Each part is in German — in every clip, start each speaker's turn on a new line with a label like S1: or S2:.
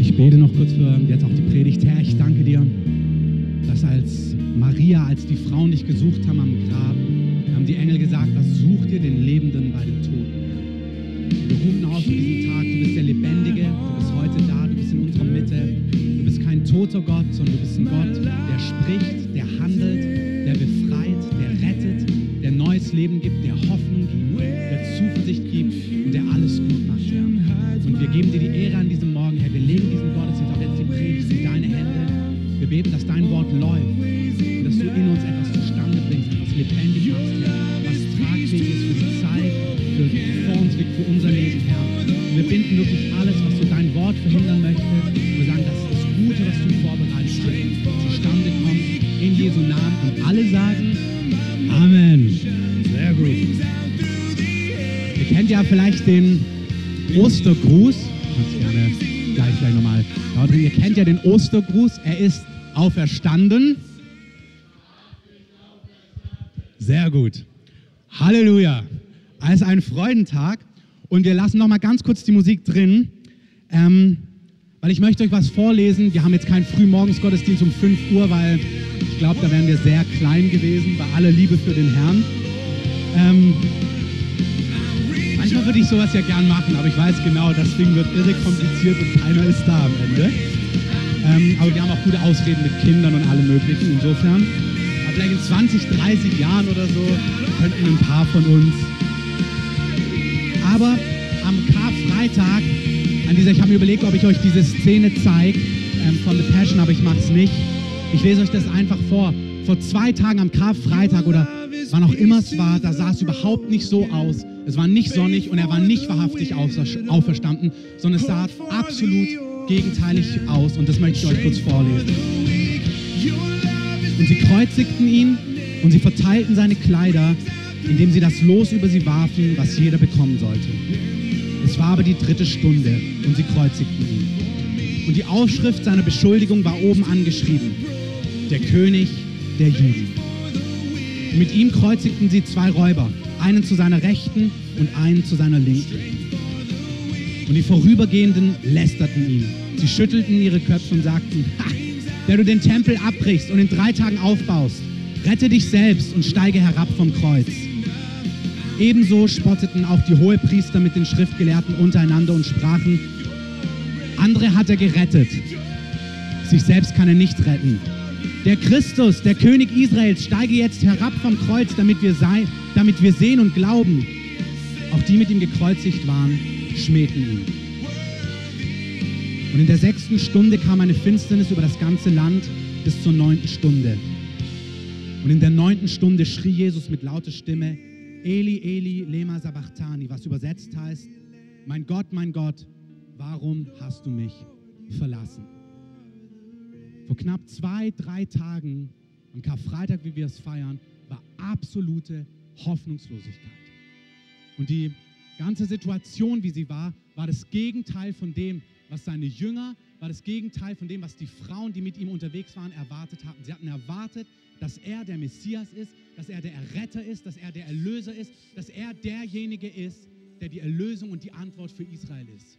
S1: Ich bete noch kurz für jetzt auch die Predigt. Herr, ich danke dir, dass als Maria, als die Frauen dich gesucht haben am Grab, haben die Engel gesagt, was sucht ihr den Lebenden bei den Toten? Wir rufen auf für diesen Tag, du bist der Lebendige, du bist heute da, du bist in unserer Mitte. Du bist kein toter Gott, sondern du bist Ostergruß. Kannst gerne gleich vielleicht nochmal. Ihr kennt ja den Ostergruß. Er ist auferstanden. Sehr gut. Halleluja. Es ist ein Freudentag und wir lassen noch mal ganz kurz die Musik drin, ähm, weil ich möchte euch was vorlesen. Wir haben jetzt keinen Frühmorgensgottesdienst um 5 Uhr, weil ich glaube, da wären wir sehr klein gewesen, bei aller Liebe für den Herrn. Ähm, würde ich sowas ja gern machen, aber ich weiß genau, das Ding wird irre kompliziert und keiner ist da am Ende. Ähm, aber wir haben auch gute Ausreden mit Kindern und allem Möglichen. Insofern, aber vielleicht in 20, 30 Jahren oder so könnten ein paar von uns. Aber am Karfreitag, an dieser, ich habe mir überlegt, ob ich euch diese Szene zeige ähm, von The Passion, aber ich mache es nicht. Ich lese euch das einfach vor. Vor zwei Tagen am Karfreitag oder wann auch immer es war, da sah es überhaupt nicht so aus. Es war nicht sonnig und er war nicht wahrhaftig aufer- auferstanden, sondern es sah absolut gegenteilig aus. Und das möchte ich euch kurz vorlesen. Und sie kreuzigten ihn und sie verteilten seine Kleider, indem sie das Los über sie warfen, was jeder bekommen sollte. Es war aber die dritte Stunde und sie kreuzigten ihn. Und die Aufschrift seiner Beschuldigung war oben angeschrieben. Der König der Juden. Mit ihm kreuzigten sie zwei Räuber, einen zu seiner Rechten und einen zu seiner Linken. Und die Vorübergehenden lästerten ihn. Sie schüttelten ihre Köpfe und sagten, ha, der du den Tempel abbrichst und in drei Tagen aufbaust, rette dich selbst und steige herab vom Kreuz. Ebenso spotteten auch die Hohepriester mit den Schriftgelehrten untereinander und sprachen, andere hat er gerettet, sich selbst kann er nicht retten. Der Christus, der König Israels, steige jetzt herab vom Kreuz, damit wir, sei, damit wir sehen und glauben. Auch die mit ihm gekreuzigt waren, schmähten ihn. Und in der sechsten Stunde kam eine Finsternis über das ganze Land bis zur neunten Stunde. Und in der neunten Stunde schrie Jesus mit lauter Stimme, Eli, Eli, lema sabachthani, was übersetzt heißt, mein Gott, mein Gott, warum hast du mich verlassen? Vor knapp zwei, drei Tagen, am Karfreitag, wie wir es feiern, war absolute Hoffnungslosigkeit. Und die ganze Situation, wie sie war, war das Gegenteil von dem, was seine Jünger, war das Gegenteil von dem, was die Frauen, die mit ihm unterwegs waren, erwartet hatten. Sie hatten erwartet, dass er der Messias ist, dass er der Erretter ist, dass er der Erlöser ist, dass er derjenige ist, der die Erlösung und die Antwort für Israel ist.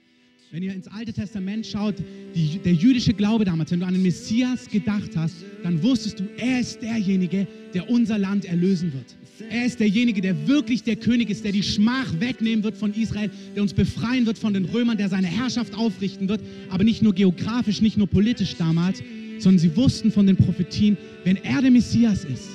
S1: Wenn ihr ins Alte Testament schaut, die, der jüdische Glaube damals, wenn du an den Messias gedacht hast, dann wusstest du, er ist derjenige, der unser Land erlösen wird. Er ist derjenige, der wirklich der König ist, der die Schmach wegnehmen wird von Israel, der uns befreien wird von den Römern, der seine Herrschaft aufrichten wird, aber nicht nur geografisch, nicht nur politisch damals, sondern sie wussten von den Prophetien, wenn er der Messias ist,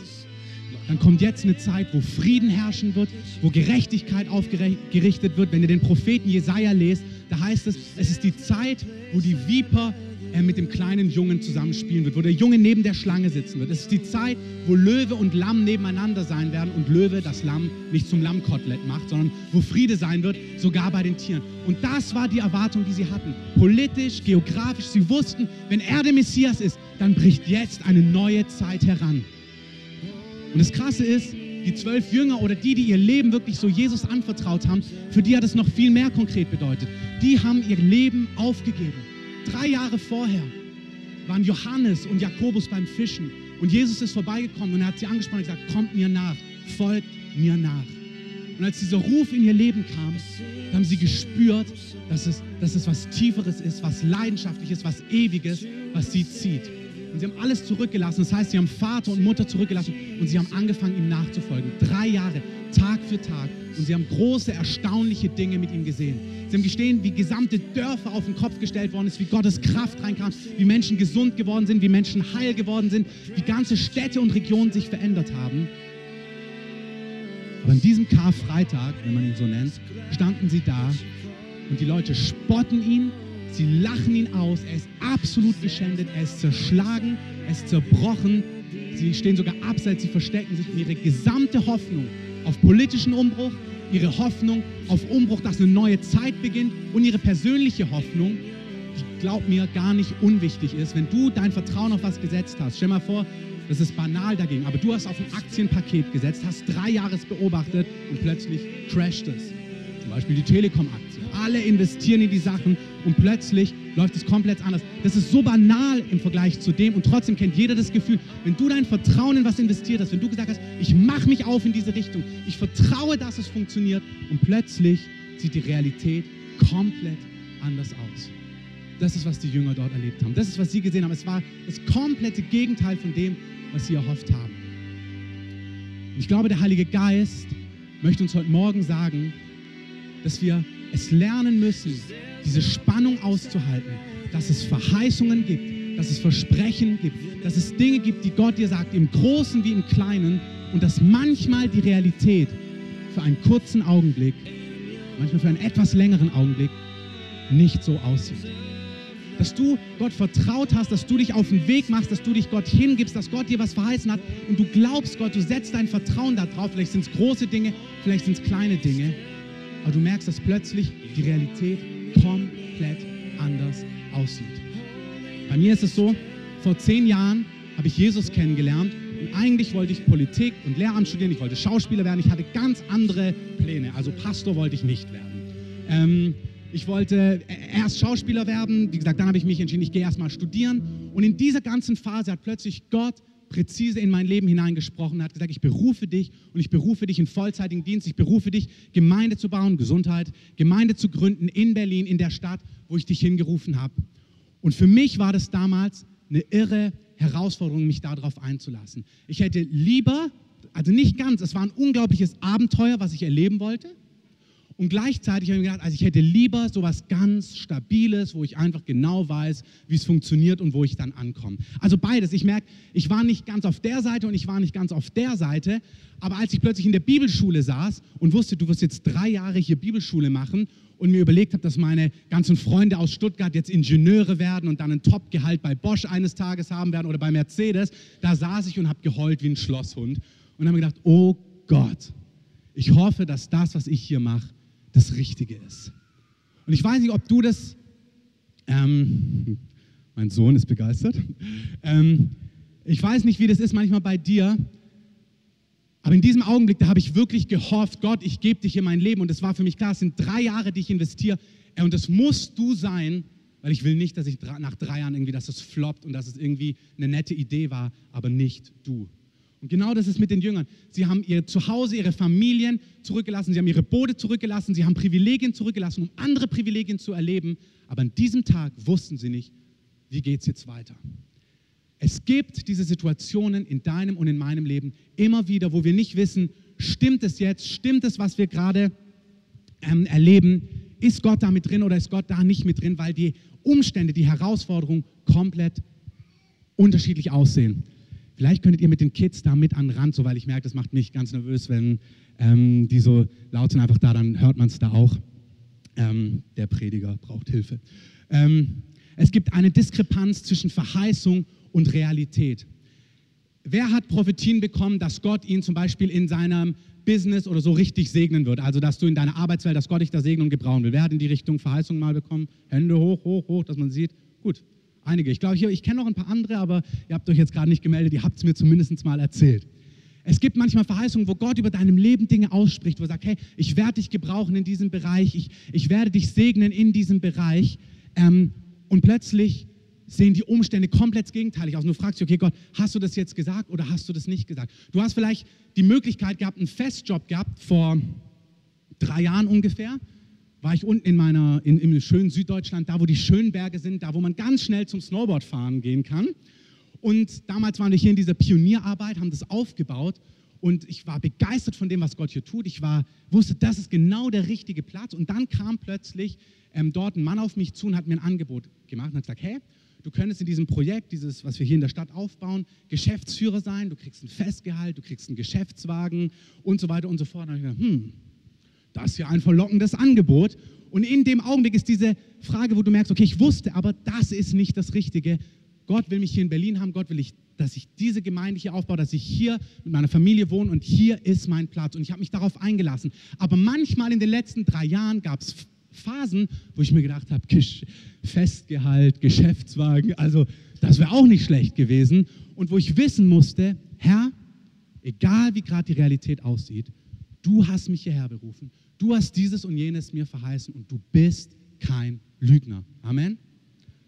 S1: dann kommt jetzt eine Zeit, wo Frieden herrschen wird, wo Gerechtigkeit aufgerichtet wird. Wenn ihr den Propheten Jesaja lest, da heißt es, es ist die Zeit, wo die Viper äh, mit dem kleinen Jungen zusammenspielen wird, wo der Junge neben der Schlange sitzen wird. Es ist die Zeit, wo Löwe und Lamm nebeneinander sein werden und Löwe das Lamm nicht zum Lammkotelett macht, sondern wo Friede sein wird, sogar bei den Tieren. Und das war die Erwartung, die sie hatten. Politisch, geografisch, sie wussten, wenn er der Messias ist, dann bricht jetzt eine neue Zeit heran. Und das Krasse ist, die zwölf Jünger oder die, die ihr Leben wirklich so Jesus anvertraut haben, für die hat es noch viel mehr konkret bedeutet. Die haben ihr Leben aufgegeben. Drei Jahre vorher waren Johannes und Jakobus beim Fischen und Jesus ist vorbeigekommen und er hat sie angesprochen und gesagt, kommt mir nach, folgt mir nach. Und als dieser Ruf in ihr Leben kam, haben sie gespürt, dass es, dass es was Tieferes ist, was Leidenschaftliches, was Ewiges, was sie zieht. Und sie haben alles zurückgelassen. Das heißt, sie haben Vater und Mutter zurückgelassen und sie haben angefangen, ihm nachzufolgen. Drei Jahre, Tag für Tag. Und sie haben große, erstaunliche Dinge mit ihm gesehen. Sie haben gestehen, wie gesamte Dörfer auf den Kopf gestellt worden ist, wie Gottes Kraft reinkam, wie Menschen gesund geworden sind, wie Menschen heil geworden sind, wie ganze Städte und Regionen sich verändert haben. Aber an diesem Karfreitag, wenn man ihn so nennt, standen sie da und die Leute spotten ihn, sie lachen ihn aus, er ist absolut geschändet, er ist zerschlagen, er ist zerbrochen, sie stehen sogar abseits, sie verstecken sich. Und ihre gesamte Hoffnung auf politischen Umbruch, ihre Hoffnung auf Umbruch, dass eine neue Zeit beginnt und ihre persönliche Hoffnung, die glaub mir gar nicht unwichtig ist, wenn du dein Vertrauen auf was gesetzt hast. Stell mal vor, das ist banal dagegen, aber du hast auf ein Aktienpaket gesetzt, hast drei Jahre beobachtet und plötzlich crasht es. Beispiel die Telekom-Aktie. Alle investieren in die Sachen und plötzlich läuft es komplett anders. Das ist so banal im Vergleich zu dem und trotzdem kennt jeder das Gefühl, wenn du dein Vertrauen in was investiert hast, wenn du gesagt hast, ich mache mich auf in diese Richtung, ich vertraue, dass es funktioniert und plötzlich sieht die Realität komplett anders aus. Das ist, was die Jünger dort erlebt haben. Das ist, was sie gesehen haben. Es war das komplette Gegenteil von dem, was sie erhofft haben. Ich glaube, der Heilige Geist möchte uns heute Morgen sagen, dass wir es lernen müssen, diese Spannung auszuhalten, dass es Verheißungen gibt, dass es Versprechen gibt, dass es Dinge gibt, die Gott dir sagt, im Großen wie im Kleinen, und dass manchmal die Realität für einen kurzen Augenblick, manchmal für einen etwas längeren Augenblick, nicht so aussieht dass du Gott vertraut hast, dass du dich auf den Weg machst, dass du dich Gott hingibst, dass Gott dir was verheißen hat und du glaubst Gott, du setzt dein Vertrauen darauf. Vielleicht sind es große Dinge, vielleicht sind es kleine Dinge, aber du merkst, dass plötzlich die Realität komplett anders aussieht. Bei mir ist es so, vor zehn Jahren habe ich Jesus kennengelernt und eigentlich wollte ich Politik und Lehramt studieren, ich wollte Schauspieler werden, ich hatte ganz andere Pläne, also Pastor wollte ich nicht werden. Ähm, ich wollte erst Schauspieler werden. Wie gesagt, dann habe ich mich entschieden, ich gehe erst mal studieren. Und in dieser ganzen Phase hat plötzlich Gott präzise in mein Leben hineingesprochen, hat gesagt, ich berufe dich und ich berufe dich in vollzeitigen Dienst, ich berufe dich, Gemeinde zu bauen, Gesundheit, Gemeinde zu gründen in Berlin, in der Stadt, wo ich dich hingerufen habe. Und für mich war das damals eine irre Herausforderung, mich darauf einzulassen. Ich hätte lieber, also nicht ganz, es war ein unglaubliches Abenteuer, was ich erleben wollte. Und gleichzeitig habe ich mir gedacht, also ich hätte lieber sowas ganz Stabiles, wo ich einfach genau weiß, wie es funktioniert und wo ich dann ankomme. Also beides. Ich merke, ich war nicht ganz auf der Seite und ich war nicht ganz auf der Seite. Aber als ich plötzlich in der Bibelschule saß und wusste, du wirst jetzt drei Jahre hier Bibelschule machen und mir überlegt habe, dass meine ganzen Freunde aus Stuttgart jetzt Ingenieure werden und dann ein Top-Gehalt bei Bosch eines Tages haben werden oder bei Mercedes, da saß ich und habe geheult wie ein Schlosshund und habe mir gedacht, oh Gott, ich hoffe, dass das, was ich hier mache, das Richtige ist. Und ich weiß nicht, ob du das, ähm, mein Sohn ist begeistert, ähm, ich weiß nicht, wie das ist manchmal bei dir, aber in diesem Augenblick, da habe ich wirklich gehofft, Gott, ich gebe dich in mein Leben. Und es war für mich klar, es sind drei Jahre, die ich investiere. Und das musst du sein, weil ich will nicht, dass ich nach drei Jahren irgendwie, dass es floppt und dass es irgendwie eine nette Idee war, aber nicht du. Und genau das ist mit den Jüngern. Sie haben ihr Zuhause, ihre Familien zurückgelassen, sie haben ihre Boote zurückgelassen, sie haben Privilegien zurückgelassen, um andere Privilegien zu erleben. Aber an diesem Tag wussten sie nicht, wie geht es jetzt weiter. Es gibt diese Situationen in deinem und in meinem Leben immer wieder, wo wir nicht wissen, stimmt es jetzt, stimmt es, was wir gerade ähm, erleben, ist Gott da mit drin oder ist Gott da nicht mit drin, weil die Umstände, die Herausforderungen komplett unterschiedlich aussehen. Vielleicht könntet ihr mit den Kids da mit an den Rand, so weil ich merke, das macht mich ganz nervös, wenn ähm, die so laut sind, einfach da, dann hört man es da auch. Ähm, der Prediger braucht Hilfe. Ähm, es gibt eine Diskrepanz zwischen Verheißung und Realität. Wer hat Prophetien bekommen, dass Gott ihn zum Beispiel in seinem Business oder so richtig segnen wird? Also, dass du in deiner Arbeitswelt, dass Gott dich da segnen und gebrauchen will. Wer hat in die Richtung Verheißung mal bekommen? Hände hoch, hoch, hoch, dass man sieht. Gut, Einige. Ich glaube, ich kenne noch ein paar andere, aber ihr habt euch jetzt gerade nicht gemeldet, ihr habt es mir zumindest mal erzählt. Es gibt manchmal Verheißungen, wo Gott über deinem Leben Dinge ausspricht, wo er sagt, hey, ich werde dich gebrauchen in diesem Bereich, ich, ich werde dich segnen in diesem Bereich. Ähm, und plötzlich sehen die Umstände komplett gegenteilig aus. Und du fragst dich, okay, Gott, hast du das jetzt gesagt oder hast du das nicht gesagt? Du hast vielleicht die Möglichkeit gehabt, einen Festjob gehabt vor drei Jahren ungefähr, war ich unten in meiner, in, im schönen Süddeutschland, da wo die schönen Berge sind, da wo man ganz schnell zum Snowboardfahren gehen kann. Und damals waren wir hier in dieser Pionierarbeit, haben das aufgebaut und ich war begeistert von dem, was Gott hier tut. Ich war, wusste, das ist genau der richtige Platz. Und dann kam plötzlich ähm, dort ein Mann auf mich zu und hat mir ein Angebot gemacht und hat gesagt, hey, du könntest in diesem Projekt, dieses, was wir hier in der Stadt aufbauen, Geschäftsführer sein, du kriegst ein Festgehalt, du kriegst einen Geschäftswagen und so weiter und so fort. Und ich gedacht, hm, das ist ja ein verlockendes Angebot. Und in dem Augenblick ist diese Frage, wo du merkst, okay, ich wusste, aber das ist nicht das Richtige. Gott will mich hier in Berlin haben, Gott will ich, dass ich diese Gemeinde hier aufbaue, dass ich hier mit meiner Familie wohne und hier ist mein Platz. Und ich habe mich darauf eingelassen. Aber manchmal in den letzten drei Jahren gab es Phasen, wo ich mir gedacht habe, Festgehalt, Geschäftswagen, also das wäre auch nicht schlecht gewesen. Und wo ich wissen musste, Herr, egal wie gerade die Realität aussieht, du hast mich hierher berufen, du hast dieses und jenes mir verheißen und du bist kein Lügner. Amen.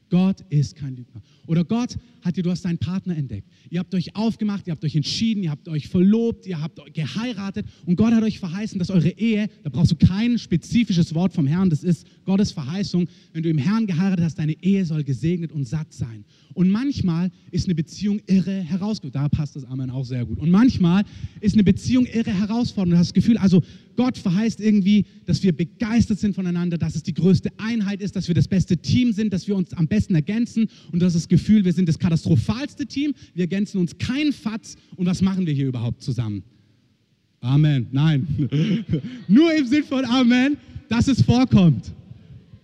S1: Gott ist kein Lügner. Oder Gott hat dir, du hast deinen Partner entdeckt. Ihr habt euch aufgemacht, ihr habt euch entschieden, ihr habt euch verlobt, ihr habt geheiratet und Gott hat euch verheißen, dass eure Ehe, da brauchst du kein spezifisches Wort vom Herrn, das ist Gottes Verheißung. Wenn du im Herrn geheiratet hast, deine Ehe soll gesegnet und satt sein. Und manchmal ist eine Beziehung irre herausfordernd. Da passt das Amen auch sehr gut. Und manchmal ist eine Beziehung irre herausfordernd. Du hast das Gefühl, also Gott verheißt irgendwie, dass wir begeistert sind voneinander, dass es die größte Einheit ist, dass wir das beste Team sind, dass wir uns am besten ergänzen und du hast das Gefühl, wir sind das katastrophalste Team, wir ergänzen uns kein Fatz und was machen wir hier überhaupt zusammen? Amen. Nein. Nur im Sinn von Amen, dass es vorkommt.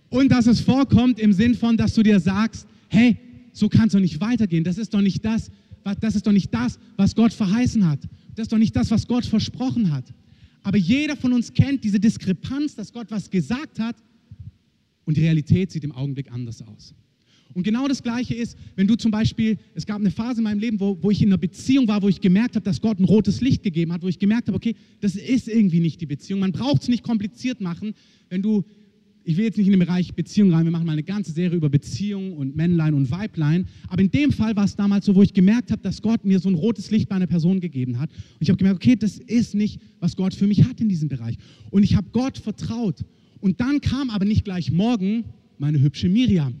S1: Und dass es vorkommt im Sinn von, dass du dir sagst, hey, so kann es doch nicht weitergehen. Das ist doch nicht das, das ist doch nicht das, was Gott verheißen hat. Das ist doch nicht das, was Gott versprochen hat. Aber jeder von uns kennt diese Diskrepanz, dass Gott was gesagt hat und die Realität sieht im Augenblick anders aus. Und genau das Gleiche ist, wenn du zum Beispiel, es gab eine Phase in meinem Leben, wo, wo ich in einer Beziehung war, wo ich gemerkt habe, dass Gott ein rotes Licht gegeben hat, wo ich gemerkt habe, okay, das ist irgendwie nicht die Beziehung. Man braucht es nicht kompliziert machen, wenn du ich will jetzt nicht in den Bereich Beziehung rein, wir machen mal eine ganze Serie über Beziehung und Männlein und Weiblein, aber in dem Fall war es damals so, wo ich gemerkt habe, dass Gott mir so ein rotes Licht bei einer Person gegeben hat. Und ich habe gemerkt, okay, das ist nicht, was Gott für mich hat in diesem Bereich. Und ich habe Gott vertraut. Und dann kam aber nicht gleich morgen meine hübsche Miriam.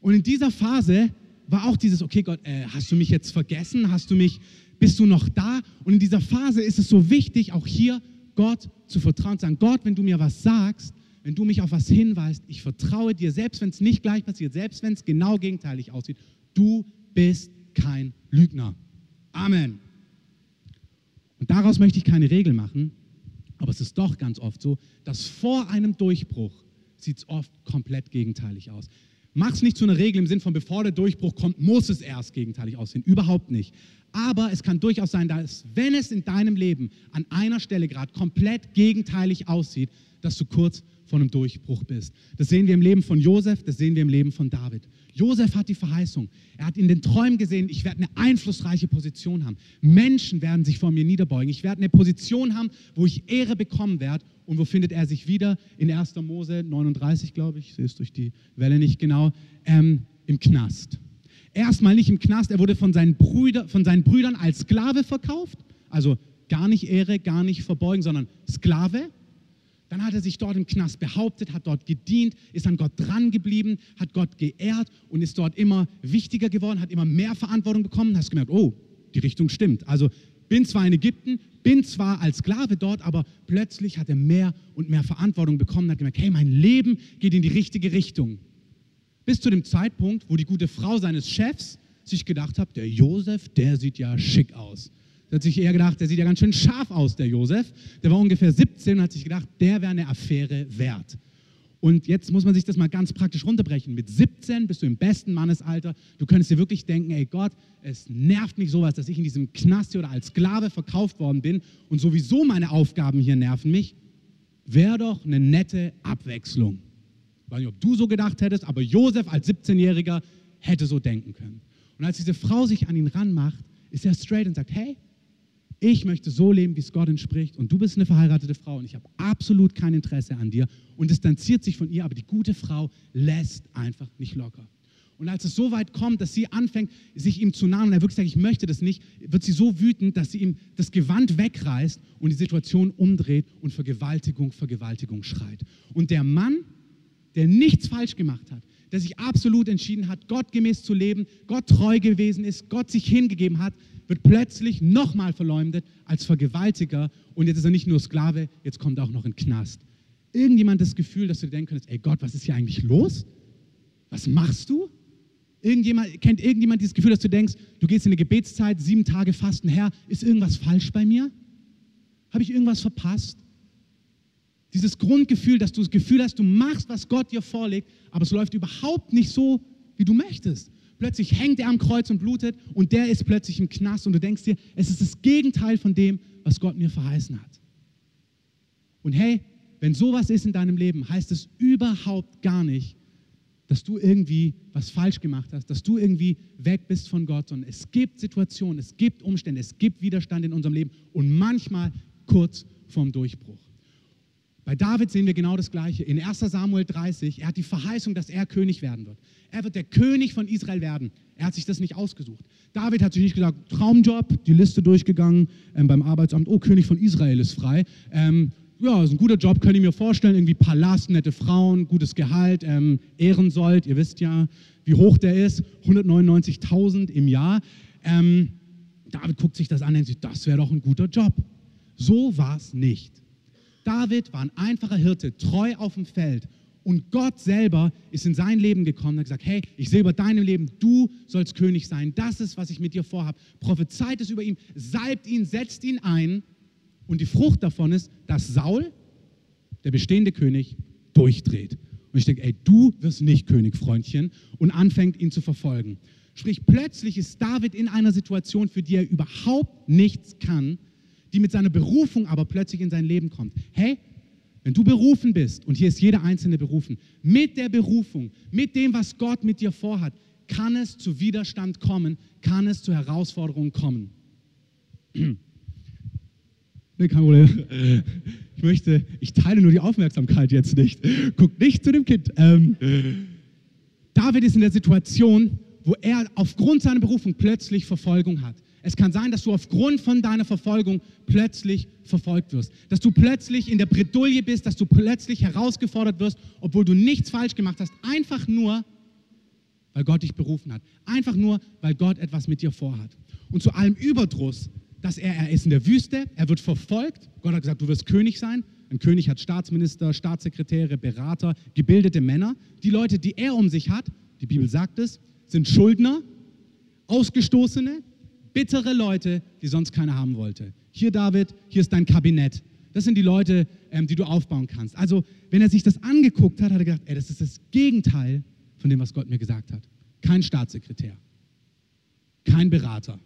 S1: Und in dieser Phase war auch dieses, okay Gott, äh, hast du mich jetzt vergessen, hast du mich, bist du noch da? Und in dieser Phase ist es so wichtig, auch hier Gott zu vertrauen, zu sagen, Gott, wenn du mir was sagst, wenn du mich auf was hinweist, ich vertraue dir, selbst wenn es nicht gleich passiert, selbst wenn es genau gegenteilig aussieht, du bist kein Lügner. Amen. Und daraus möchte ich keine Regel machen, aber es ist doch ganz oft so, dass vor einem Durchbruch sieht es oft komplett gegenteilig aus. Mach es nicht zu einer Regel im Sinn von, bevor der Durchbruch kommt, muss es erst gegenteilig aussehen. Überhaupt nicht. Aber es kann durchaus sein, dass wenn es in deinem Leben an einer Stelle gerade komplett gegenteilig aussieht, dass du kurz vor einem Durchbruch bist. Das sehen wir im Leben von Josef, das sehen wir im Leben von David. Josef hat die Verheißung. Er hat in den Träumen gesehen, ich werde eine einflussreiche Position haben. Menschen werden sich vor mir niederbeugen. Ich werde eine Position haben, wo ich Ehre bekommen werde. Und wo findet er sich wieder? In 1. Mose 39, glaube ich, ich sehe es durch die Welle nicht genau, ähm, im Knast. Erstmal nicht im Knast, er wurde von seinen, Brüder, von seinen Brüdern als Sklave verkauft. Also gar nicht Ehre, gar nicht verbeugen, sondern Sklave. Dann hat er sich dort im Knast behauptet, hat dort gedient, ist an Gott dran geblieben, hat Gott geehrt und ist dort immer wichtiger geworden, hat immer mehr Verantwortung bekommen. Hast gemerkt, oh, die Richtung stimmt. Also bin zwar in Ägypten, bin zwar als Sklave dort, aber plötzlich hat er mehr und mehr Verantwortung bekommen, hat gemerkt, hey, mein Leben geht in die richtige Richtung. Bis zu dem Zeitpunkt, wo die gute Frau seines Chefs sich gedacht hat, der Josef, der sieht ja schick aus. Der hat sich eher gedacht, der sieht ja ganz schön scharf aus, der Josef. Der war ungefähr 17 und hat sich gedacht, der wäre eine Affäre wert. Und jetzt muss man sich das mal ganz praktisch runterbrechen. Mit 17 bist du im besten Mannesalter. Du könntest dir wirklich denken, ey Gott, es nervt mich sowas, dass ich in diesem Knast hier oder als Sklave verkauft worden bin und sowieso meine Aufgaben hier nerven mich. Wäre doch eine nette Abwechslung. Ich weiß nicht, ob du so gedacht hättest, aber Josef als 17-Jähriger hätte so denken können. Und als diese Frau sich an ihn ranmacht, ist er straight und sagt, hey, ich möchte so leben, wie es Gott entspricht und du bist eine verheiratete Frau und ich habe absolut kein Interesse an dir und distanziert sich von ihr, aber die gute Frau lässt einfach nicht locker. Und als es so weit kommt, dass sie anfängt, sich ihm zu nahen und er wirklich sagt, ich möchte das nicht, wird sie so wütend, dass sie ihm das Gewand wegreißt und die Situation umdreht und Vergewaltigung, Vergewaltigung schreit. Und der Mann, der nichts falsch gemacht hat, der sich absolut entschieden hat, Gott gemäß zu leben, Gott treu gewesen ist, Gott sich hingegeben hat, wird plötzlich nochmal verleumdet als Vergewaltiger und jetzt ist er nicht nur Sklave, jetzt kommt er auch noch in Knast. Irgendjemand das Gefühl, dass du dir denken könntest, ey Gott, was ist hier eigentlich los? Was machst du? Irgendjemand, kennt irgendjemand dieses Gefühl, dass du denkst, du gehst in eine Gebetszeit, sieben Tage fasten, Herr, ist irgendwas falsch bei mir? Habe ich irgendwas verpasst? Dieses Grundgefühl, dass du das Gefühl hast, du machst, was Gott dir vorlegt, aber es läuft überhaupt nicht so, wie du möchtest. Plötzlich hängt er am Kreuz und blutet und der ist plötzlich im Knast und du denkst dir, es ist das Gegenteil von dem, was Gott mir verheißen hat. Und hey, wenn sowas ist in deinem Leben, heißt es überhaupt gar nicht, dass du irgendwie was falsch gemacht hast, dass du irgendwie weg bist von Gott, sondern es gibt Situationen, es gibt Umstände, es gibt Widerstand in unserem Leben und manchmal kurz vorm Durchbruch. Bei David sehen wir genau das Gleiche. In 1 Samuel 30, er hat die Verheißung, dass er König werden wird. Er wird der König von Israel werden. Er hat sich das nicht ausgesucht. David hat sich nicht gesagt, Traumjob, die Liste durchgegangen ähm, beim Arbeitsamt, oh, König von Israel ist frei. Ähm, ja, ist ein guter Job, könnt ihr mir vorstellen, irgendwie Palast, nette Frauen, gutes Gehalt, ähm, Ehrensold, ihr wisst ja, wie hoch der ist, 199.000 im Jahr. Ähm, David guckt sich das an und denkt sich, das wäre doch ein guter Job. So war es nicht. David war ein einfacher Hirte, treu auf dem Feld. Und Gott selber ist in sein Leben gekommen und hat gesagt, hey, ich sehe über deinem Leben, du sollst König sein. Das ist, was ich mit dir vorhabe. Prophezeit es über ihn, salbt ihn, setzt ihn ein. Und die Frucht davon ist, dass Saul, der bestehende König, durchdreht. Und ich denke, ey, du wirst nicht König, Freundchen, und anfängt ihn zu verfolgen. Sprich, plötzlich ist David in einer Situation, für die er überhaupt nichts kann, die mit seiner Berufung aber plötzlich in sein Leben kommt. Hey, wenn du berufen bist, und hier ist jeder Einzelne berufen, mit der Berufung, mit dem, was Gott mit dir vorhat, kann es zu Widerstand kommen, kann es zu Herausforderungen kommen. Nee, kein Problem. Ich möchte, ich teile nur die Aufmerksamkeit jetzt nicht. Guck nicht zu dem Kind. Ähm, David ist in der Situation, wo er aufgrund seiner Berufung plötzlich Verfolgung hat. Es kann sein, dass du aufgrund von deiner Verfolgung plötzlich verfolgt wirst. Dass du plötzlich in der Bredouille bist, dass du plötzlich herausgefordert wirst, obwohl du nichts falsch gemacht hast. Einfach nur, weil Gott dich berufen hat. Einfach nur, weil Gott etwas mit dir vorhat. Und zu allem Überdruss, dass er, er ist in der Wüste, er wird verfolgt. Gott hat gesagt, du wirst König sein. Ein König hat Staatsminister, Staatssekretäre, Berater, gebildete Männer. Die Leute, die er um sich hat, die Bibel sagt es, sind Schuldner, Ausgestoßene, bittere Leute, die sonst keiner haben wollte. Hier, David, hier ist dein Kabinett. Das sind die Leute, ähm, die du aufbauen kannst. Also, wenn er sich das angeguckt hat, hat er gedacht, ey, das ist das Gegenteil von dem, was Gott mir gesagt hat. Kein Staatssekretär, kein Berater,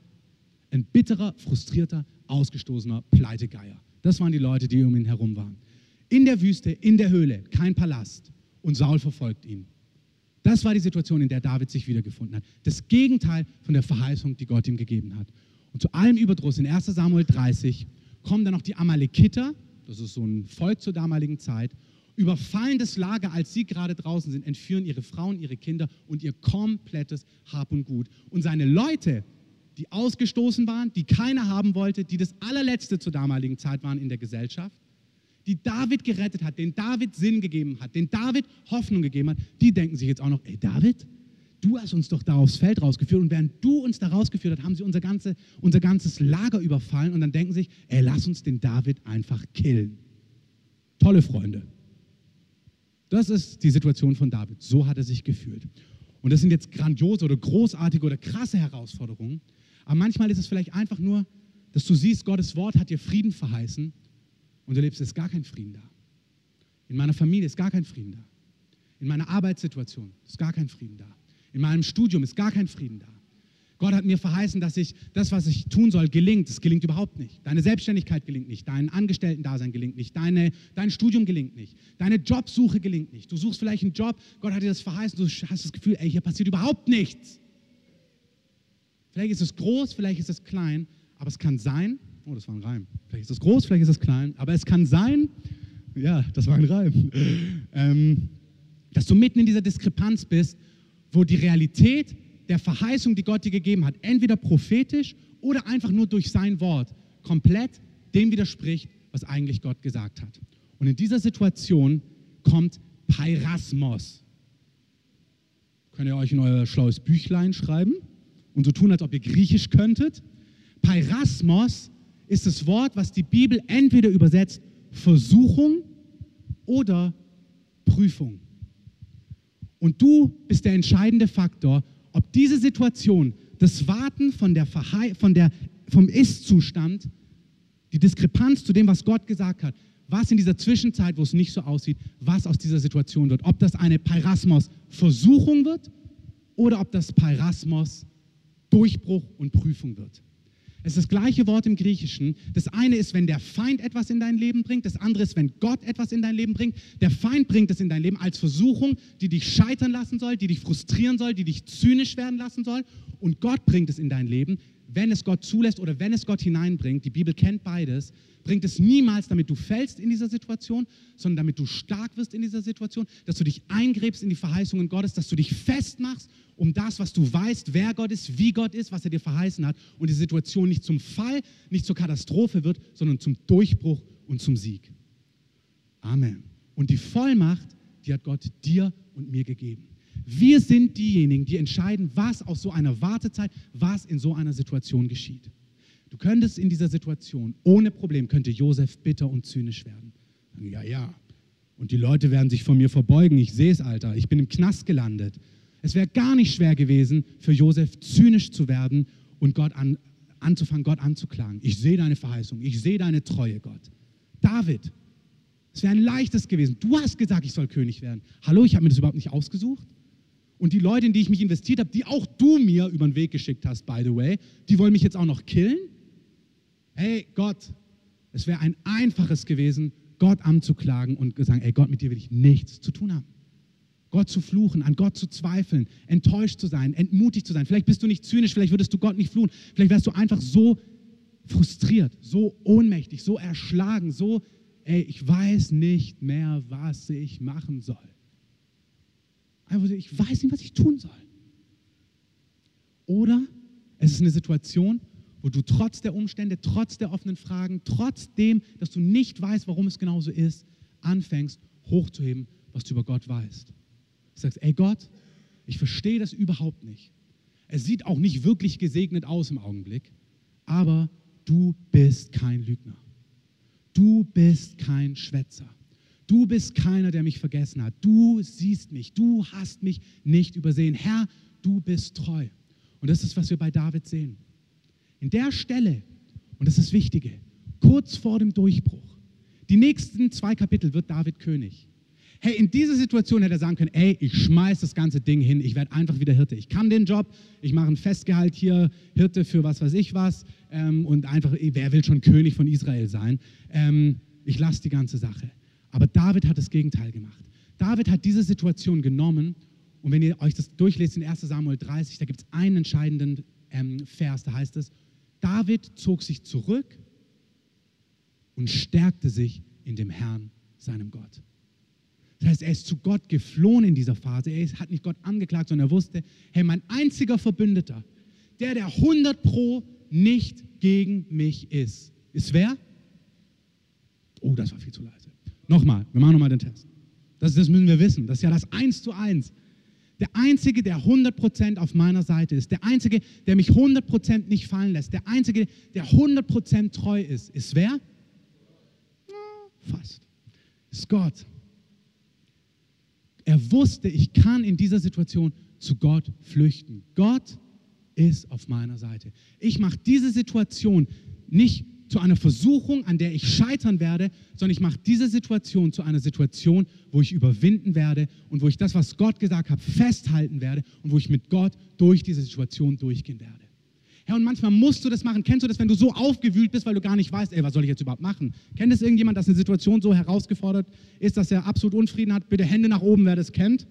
S1: ein bitterer, frustrierter, ausgestoßener Pleitegeier. Das waren die Leute, die um ihn herum waren. In der Wüste, in der Höhle, kein Palast. Und Saul verfolgt ihn. Das war die Situation, in der David sich wiedergefunden hat. Das Gegenteil von der Verheißung, die Gott ihm gegeben hat. Und zu allem Überdruss in 1 Samuel 30 kommen dann noch die Amalekiter, das ist so ein Volk zur damaligen Zeit, überfallen das Lager, als sie gerade draußen sind, entführen ihre Frauen, ihre Kinder und ihr komplettes Hab und Gut. Und seine Leute, die ausgestoßen waren, die keiner haben wollte, die das allerletzte zur damaligen Zeit waren in der Gesellschaft, die David gerettet hat, den David Sinn gegeben hat, den David Hoffnung gegeben hat, die denken sich jetzt auch noch, ey David, du hast uns doch da aufs Feld rausgeführt und während du uns da rausgeführt hast, haben sie unser, ganze, unser ganzes Lager überfallen und dann denken sich, ey, lass uns den David einfach killen. Tolle Freunde. Das ist die Situation von David. So hat er sich gefühlt. Und das sind jetzt grandiose oder großartige oder krasse Herausforderungen. Aber manchmal ist es vielleicht einfach nur, dass du siehst, Gottes Wort hat dir Frieden verheißen und du lebst, ist gar kein Frieden da. In meiner Familie ist gar kein Frieden da. In meiner Arbeitssituation ist gar kein Frieden da. In meinem Studium ist gar kein Frieden da. Gott hat mir verheißen, dass ich das, was ich tun soll, gelingt. Es gelingt überhaupt nicht. Deine Selbstständigkeit gelingt nicht. Dein Angestellten-Dasein gelingt nicht. Deine, dein Studium gelingt nicht. Deine Jobsuche gelingt nicht. Du suchst vielleicht einen Job. Gott hat dir das verheißen. Du hast das Gefühl, ey, hier passiert überhaupt nichts. Vielleicht ist es groß, vielleicht ist es klein, aber es kann sein, Oh, das war ein Reim. Vielleicht ist das groß, vielleicht ist das klein. Aber es kann sein, ja, das war ein Reim, ähm, dass du mitten in dieser Diskrepanz bist, wo die Realität der Verheißung, die Gott dir gegeben hat, entweder prophetisch oder einfach nur durch sein Wort komplett dem widerspricht, was eigentlich Gott gesagt hat. Und in dieser Situation kommt Peirasmos. Könnt ihr euch in euer schlaues Büchlein schreiben und so tun, als ob ihr Griechisch könntet? Peirasmos ist das Wort, was die Bibel entweder übersetzt Versuchung oder Prüfung. Und du bist der entscheidende Faktor, ob diese Situation, das Warten von der, Verhe von der vom Ist-Zustand, die Diskrepanz zu dem, was Gott gesagt hat, was in dieser Zwischenzeit, wo es nicht so aussieht, was aus dieser Situation wird. Ob das eine Peirasmos-Versuchung wird oder ob das Peirasmos Durchbruch und Prüfung wird. Es ist das gleiche Wort im Griechischen. Das eine ist, wenn der Feind etwas in dein Leben bringt. Das andere ist, wenn Gott etwas in dein Leben bringt. Der Feind bringt es in dein Leben als Versuchung, die dich scheitern lassen soll, die dich frustrieren soll, die dich zynisch werden lassen soll. Und Gott bringt es in dein Leben, wenn es Gott zulässt oder wenn es Gott hineinbringt. Die Bibel kennt beides bringt es niemals, damit du fällst in dieser Situation, sondern damit du stark wirst in dieser Situation, dass du dich eingräbst in die Verheißungen Gottes, dass du dich festmachst um das, was du weißt, wer Gott ist, wie Gott ist, was er dir verheißen hat und die Situation nicht zum Fall, nicht zur Katastrophe wird, sondern zum Durchbruch und zum Sieg. Amen. Und die Vollmacht, die hat Gott dir und mir gegeben. Wir sind diejenigen, die entscheiden, was aus so einer Wartezeit, was in so einer Situation geschieht. Du könntest in dieser Situation ohne Problem, könnte Josef bitter und zynisch werden. Ja, ja. Und die Leute werden sich von mir verbeugen. Ich sehe es, Alter. Ich bin im Knast gelandet. Es wäre gar nicht schwer gewesen, für Josef zynisch zu werden und Gott an, anzufangen, Gott anzuklagen. Ich sehe deine Verheißung. Ich sehe deine Treue, Gott. David, es wäre ein leichtes gewesen. Du hast gesagt, ich soll König werden. Hallo, ich habe mir das überhaupt nicht ausgesucht. Und die Leute, in die ich mich investiert habe, die auch du mir über den Weg geschickt hast, by the way, die wollen mich jetzt auch noch killen? hey Gott, es wäre ein einfaches gewesen, Gott anzuklagen und zu sagen, ey Gott, mit dir will ich nichts zu tun haben. Gott zu fluchen, an Gott zu zweifeln, enttäuscht zu sein, entmutigt zu sein. Vielleicht bist du nicht zynisch, vielleicht würdest du Gott nicht fluchen, vielleicht wärst du einfach so frustriert, so ohnmächtig, so erschlagen, so, ey, ich weiß nicht mehr, was ich machen soll. Ich weiß nicht, was ich tun soll. Oder es ist eine Situation, wo du trotz der Umstände, trotz der offenen Fragen, trotzdem, dass du nicht weißt, warum es genauso ist, anfängst hochzuheben, was du über Gott weißt. Du sagst, ey Gott, ich verstehe das überhaupt nicht. Es sieht auch nicht wirklich gesegnet aus im Augenblick, aber du bist kein Lügner. Du bist kein Schwätzer. Du bist keiner, der mich vergessen hat. Du siehst mich. Du hast mich nicht übersehen. Herr, du bist treu. Und das ist, was wir bei David sehen. In der Stelle, und das ist das Wichtige, kurz vor dem Durchbruch, die nächsten zwei Kapitel wird David König. Hey, in dieser Situation hätte er sagen können, ey, ich schmeiß das ganze Ding hin, ich werde einfach wieder Hirte. Ich kann den Job, ich mache ein Festgehalt hier, Hirte für was weiß ich was ähm, und einfach, wer will schon König von Israel sein? Ähm, ich lasse die ganze Sache. Aber David hat das Gegenteil gemacht. David hat diese Situation genommen und wenn ihr euch das durchlest in 1 Samuel 30, da gibt es einen entscheidenden ähm, Vers, da heißt es, David zog sich zurück und stärkte sich in dem Herrn, seinem Gott. Das heißt, er ist zu Gott geflohen in dieser Phase. Er hat nicht Gott angeklagt, sondern er wusste, hey, mein einziger Verbündeter, der, der 100 pro nicht gegen mich ist, ist wer? Oh, das war viel zu leise. Nochmal, wir machen nochmal den Test. Das, das müssen wir wissen. Das ist ja das Eins zu Eins. Der Einzige, der 100% auf meiner Seite ist, der Einzige, der mich 100% nicht fallen lässt, der Einzige, der 100% treu ist, ist wer? Fast. Ist Gott. Er wusste, ich kann in dieser Situation zu Gott flüchten. Gott ist auf meiner Seite. Ich mache diese Situation nicht zu einer Versuchung, an der ich scheitern werde, sondern ich mache diese Situation zu einer Situation, wo ich überwinden werde und wo ich das, was Gott gesagt hat, festhalten werde und wo ich mit Gott durch diese Situation durchgehen werde. Herr, und manchmal musst du das machen. Kennst du das, wenn du so aufgewühlt bist, weil du gar nicht weißt, ey, was soll ich jetzt überhaupt machen? Kennt das irgendjemand, dass eine Situation so herausgefordert ist, dass er absolut Unfrieden hat? Bitte Hände nach oben, wer das kennt.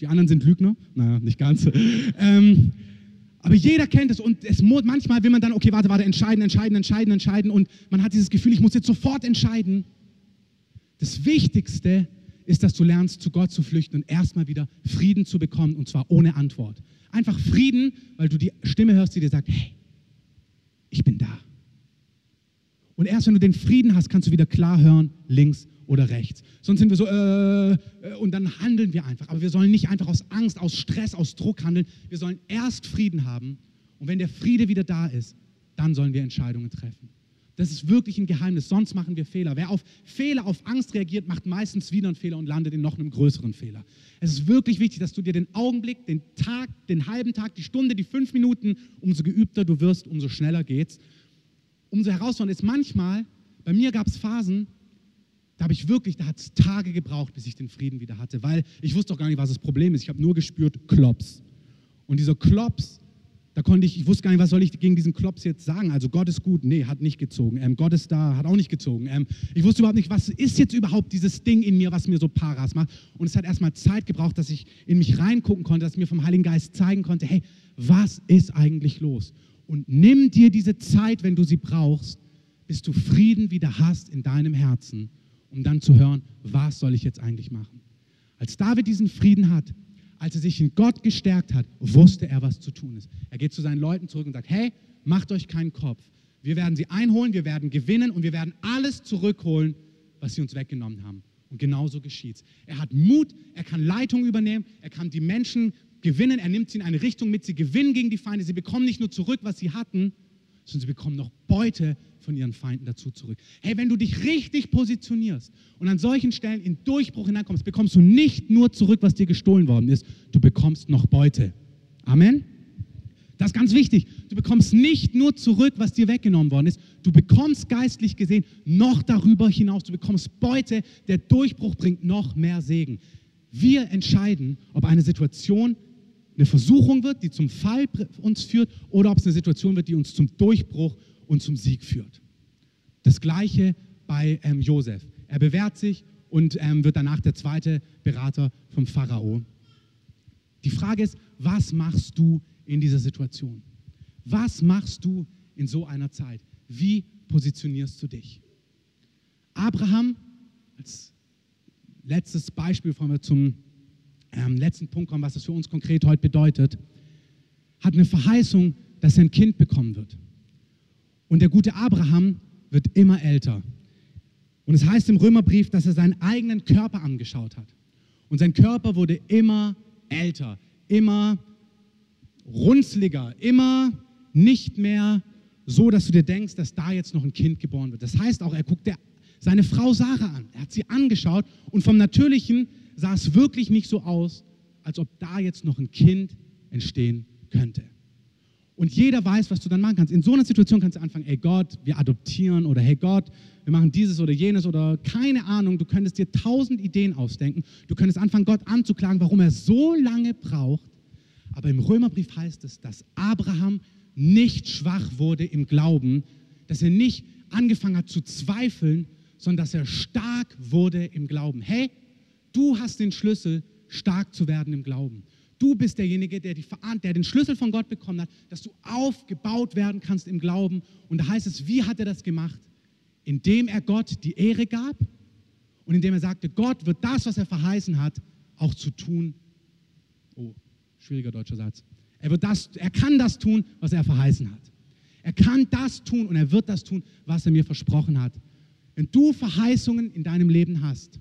S1: Die anderen sind Lügner. Naja, nicht ganz. ähm, aber jeder kennt es und es muss, manchmal will man dann, okay, warte, warte, entscheiden, entscheiden, entscheiden, entscheiden und man hat dieses Gefühl, ich muss jetzt sofort entscheiden. Das Wichtigste ist, dass du lernst, zu Gott zu flüchten und erstmal wieder Frieden zu bekommen und zwar ohne Antwort. Einfach Frieden, weil du die Stimme hörst, die dir sagt, hey, ich bin da. Und erst wenn du den Frieden hast, kannst du wieder klar hören, links oder rechts. Sonst sind wir so, äh, äh, und dann handeln wir einfach. Aber wir sollen nicht einfach aus Angst, aus Stress, aus Druck handeln. Wir sollen erst Frieden haben. Und wenn der Friede wieder da ist, dann sollen wir Entscheidungen treffen. Das ist wirklich ein Geheimnis, sonst machen wir Fehler. Wer auf Fehler, auf Angst reagiert, macht meistens wieder einen Fehler und landet in noch einem größeren Fehler. Es ist wirklich wichtig, dass du dir den Augenblick, den Tag, den halben Tag, die Stunde, die fünf Minuten, umso geübter du wirst, umso schneller geht's. Umso herausfordernder ist manchmal, bei mir gab es Phasen, da habe ich wirklich, da hat es Tage gebraucht, bis ich den Frieden wieder hatte, weil ich wusste auch gar nicht, was das Problem ist. Ich habe nur gespürt, Klops. Und dieser Klops, da konnte ich, ich wusste gar nicht, was soll ich gegen diesen Klops jetzt sagen. Also Gott ist gut, nee, hat nicht gezogen. Ähm, Gott ist da, hat auch nicht gezogen. Ähm, ich wusste überhaupt nicht, was ist jetzt überhaupt dieses Ding in mir, was mir so Paras macht. Und es hat erstmal Zeit gebraucht, dass ich in mich reingucken konnte, dass mir vom Heiligen Geist zeigen konnte, hey, was ist eigentlich los? Und nimm dir diese Zeit, wenn du sie brauchst, bis du Frieden wieder hast in deinem Herzen, um dann zu hören, was soll ich jetzt eigentlich machen? Als David diesen Frieden hat, als er sich in Gott gestärkt hat, wusste er, was zu tun ist. Er geht zu seinen Leuten zurück und sagt, hey, macht euch keinen Kopf. Wir werden sie einholen, wir werden gewinnen und wir werden alles zurückholen, was sie uns weggenommen haben. Und genauso geschieht es. Er hat Mut, er kann Leitung übernehmen, er kann die Menschen gewinnen, er nimmt sie in eine Richtung mit, sie gewinnen gegen die Feinde, sie bekommen nicht nur zurück, was sie hatten, sondern sie bekommen noch Beute von ihren Feinden dazu zurück. Hey, wenn du dich richtig positionierst und an solchen Stellen in Durchbruch hineinkommst, bekommst du nicht nur zurück, was dir gestohlen worden ist, du bekommst noch Beute. Amen. Das ist ganz wichtig. Du bekommst nicht nur zurück, was dir weggenommen worden ist, du bekommst geistlich gesehen noch darüber hinaus. Du bekommst Beute, der Durchbruch bringt noch mehr Segen. Wir entscheiden, ob eine Situation eine Versuchung wird, die zum Fall uns führt, oder ob es eine Situation wird, die uns zum Durchbruch und zum Sieg führt. Das gleiche bei ähm, Josef. Er bewährt sich und ähm, wird danach der zweite Berater vom Pharao. Die Frage ist, was machst du in dieser Situation? Was machst du in so einer Zeit? Wie positionierst du dich? Abraham, als letztes Beispiel, bevor wir zum ähm, letzten Punkt kommen, was das für uns konkret heute bedeutet, hat eine Verheißung, dass er ein Kind bekommen wird. Und der gute Abraham wird immer älter. Und es heißt im Römerbrief, dass er seinen eigenen Körper angeschaut hat. Und sein Körper wurde immer älter, immer runzliger, immer nicht mehr so, dass du dir denkst, dass da jetzt noch ein Kind geboren wird. Das heißt auch, er guckt seine Frau Sarah an. Er hat sie angeschaut und vom Natürlichen sah es wirklich nicht so aus, als ob da jetzt noch ein Kind entstehen könnte. Und jeder weiß, was du dann machen kannst. In so einer Situation kannst du anfangen, ey Gott, wir adoptieren oder hey Gott, wir machen dieses oder jenes oder keine Ahnung. Du könntest dir tausend Ideen ausdenken. Du könntest anfangen, Gott anzuklagen, warum er so lange braucht. Aber im Römerbrief heißt es, dass Abraham nicht schwach wurde im Glauben, dass er nicht angefangen hat zu zweifeln, sondern dass er stark wurde im Glauben. Hey, Du hast den Schlüssel, stark zu werden im Glauben. Du bist derjenige, der, die, der den Schlüssel von Gott bekommen hat, dass du aufgebaut werden kannst im Glauben. Und da heißt es, wie hat er das gemacht? Indem er Gott die Ehre gab und indem er sagte, Gott wird das, was er verheißen hat, auch zu tun. Oh, schwieriger deutscher Satz. Er, wird das, er kann das tun, was er verheißen hat. Er kann das tun und er wird das tun, was er mir versprochen hat. Wenn du Verheißungen in deinem Leben hast,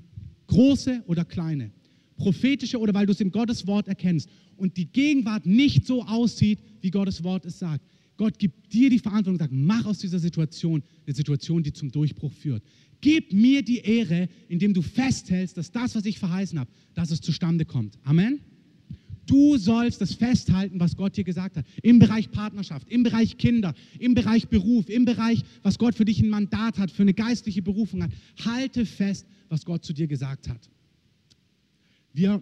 S1: große oder kleine, prophetische oder weil du es im Gottes Wort erkennst und die Gegenwart nicht so aussieht, wie Gottes Wort es sagt. Gott gibt dir die Verantwortung und sagt, mach aus dieser Situation eine Situation, die zum Durchbruch führt. Gib mir die Ehre, indem du festhältst, dass das, was ich verheißen habe, dass es zustande kommt. Amen. Du sollst das festhalten, was Gott dir gesagt hat. Im Bereich Partnerschaft, im Bereich Kinder, im Bereich Beruf, im Bereich, was Gott für dich ein Mandat hat, für eine geistliche Berufung hat. Halte fest, was Gott zu dir gesagt hat. Wir,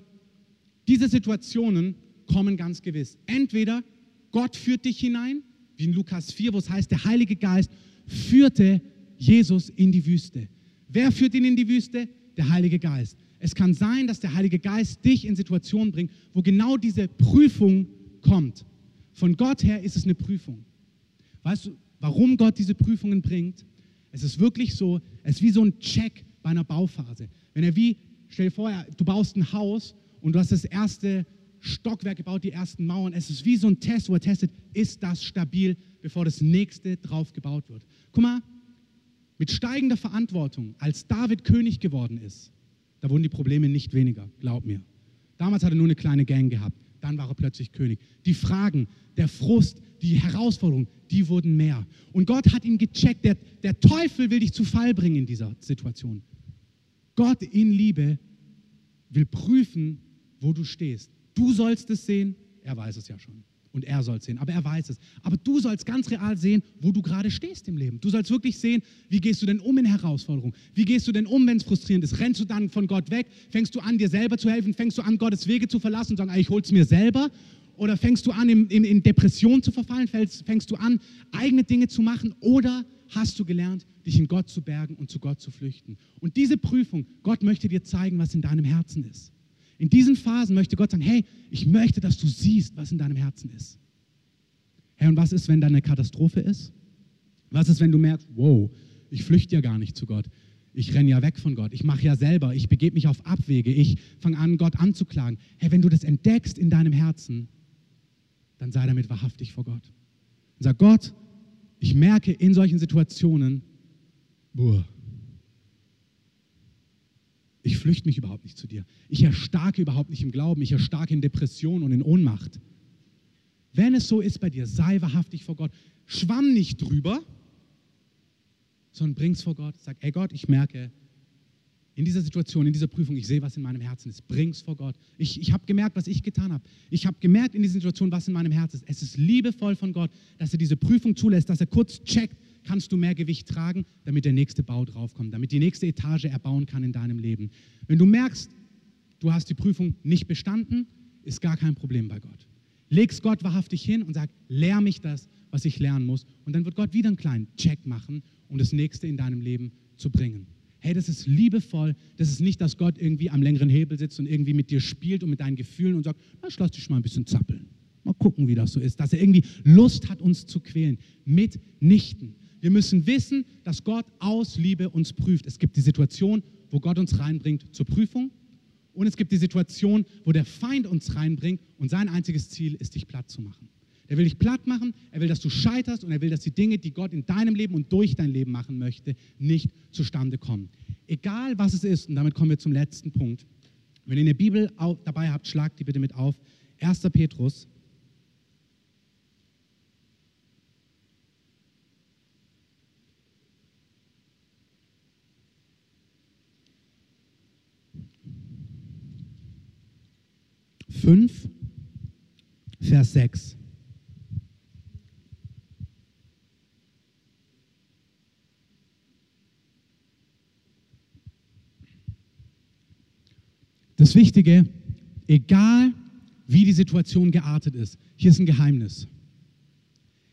S1: diese Situationen kommen ganz gewiss. Entweder Gott führt dich hinein, wie in Lukas 4, wo es heißt, der Heilige Geist führte Jesus in die Wüste. Wer führt ihn in die Wüste? Der Heilige Geist. Es kann sein, dass der Heilige Geist dich in Situationen bringt, wo genau diese Prüfung kommt. Von Gott her ist es eine Prüfung. Weißt du, warum Gott diese Prüfungen bringt? Es ist wirklich so, es ist wie so ein Check bei einer Bauphase. Wenn er wie stell dir vor, du baust ein Haus und du hast das erste Stockwerk gebaut, die ersten Mauern. Es ist wie so ein Test, wo er testet, ist das stabil, bevor das nächste drauf gebaut wird. Guck mal, mit steigender Verantwortung, als David König geworden ist, da wurden die Probleme nicht weniger, glaub mir. Damals hat er nur eine kleine Gang gehabt, dann war er plötzlich König. Die Fragen, der Frust, die Herausforderungen, die wurden mehr. Und Gott hat ihn gecheckt, der, der Teufel will dich zu Fall bringen in dieser Situation. Gott in Liebe will prüfen, wo du stehst. Du sollst es sehen, er weiß es ja schon. Und er soll es sehen, aber er weiß es. Aber du sollst ganz real sehen, wo du gerade stehst im Leben. Du sollst wirklich sehen, wie gehst du denn um in Herausforderungen? Wie gehst du denn um, wenn es frustrierend ist? Rennst du dann von Gott weg? Fängst du an, dir selber zu helfen? Fängst du an, Gottes Wege zu verlassen und sagen, ich hol's mir selber? Oder fängst du an, in, in, in Depression zu verfallen? Fängst, fängst du an, eigene Dinge zu machen? Oder hast du gelernt, dich in Gott zu bergen und zu Gott zu flüchten? Und diese Prüfung, Gott möchte dir zeigen, was in deinem Herzen ist. In diesen Phasen möchte Gott sagen, hey, ich möchte, dass du siehst, was in deinem Herzen ist. Hey, und was ist, wenn da eine Katastrophe ist? Was ist, wenn du merkst, wow, ich flüchte ja gar nicht zu Gott. Ich renne ja weg von Gott. Ich mache ja selber. Ich begebe mich auf Abwege. Ich fange an, Gott anzuklagen. Hey, wenn du das entdeckst in deinem Herzen, dann sei damit wahrhaftig vor Gott. Und sag, Gott, ich merke in solchen Situationen, boah, ich flüchte mich überhaupt nicht zu dir. Ich erstarke überhaupt nicht im Glauben. Ich erstarke in Depression und in Ohnmacht. Wenn es so ist bei dir, sei wahrhaftig vor Gott. Schwamm nicht drüber, sondern bring's vor Gott. Sag, ey Gott, ich merke, in dieser Situation, in dieser Prüfung, ich sehe, was in meinem Herzen ist. Bring's vor Gott. Ich, ich habe gemerkt, was ich getan habe. Ich habe gemerkt in dieser Situation, was in meinem Herzen ist. Es ist liebevoll von Gott, dass er diese Prüfung zulässt, dass er kurz checkt, kannst du mehr Gewicht tragen, damit der nächste Bau draufkommt, damit die nächste Etage erbauen kann in deinem Leben. Wenn du merkst, du hast die Prüfung nicht bestanden, ist gar kein Problem bei Gott. Leg's Gott wahrhaftig hin und sag, lehr mich das, was ich lernen muss. Und dann wird Gott wieder einen kleinen Check machen, um das nächste in deinem Leben zu bringen. Hey, das ist liebevoll. Das ist nicht, dass Gott irgendwie am längeren Hebel sitzt und irgendwie mit dir spielt und mit deinen Gefühlen und sagt, na, ich lass dich mal ein bisschen zappeln. Mal gucken, wie das so ist. Dass er irgendwie Lust hat, uns zu quälen. Mitnichten. Wir müssen wissen, dass Gott aus Liebe uns prüft. Es gibt die Situation, wo Gott uns reinbringt zur Prüfung. Und es gibt die Situation, wo der Feind uns reinbringt und sein einziges Ziel ist, dich platt zu machen. Er will dich platt machen, er will, dass du scheiterst und er will, dass die Dinge, die Gott in deinem Leben und durch dein Leben machen möchte, nicht zustande kommen. Egal was es ist, und damit kommen wir zum letzten Punkt. Wenn ihr eine Bibel dabei habt, schlagt die bitte mit auf. 1. Petrus. Fünf, Vers 6. Das Wichtige, egal wie die Situation geartet ist, hier ist ein Geheimnis.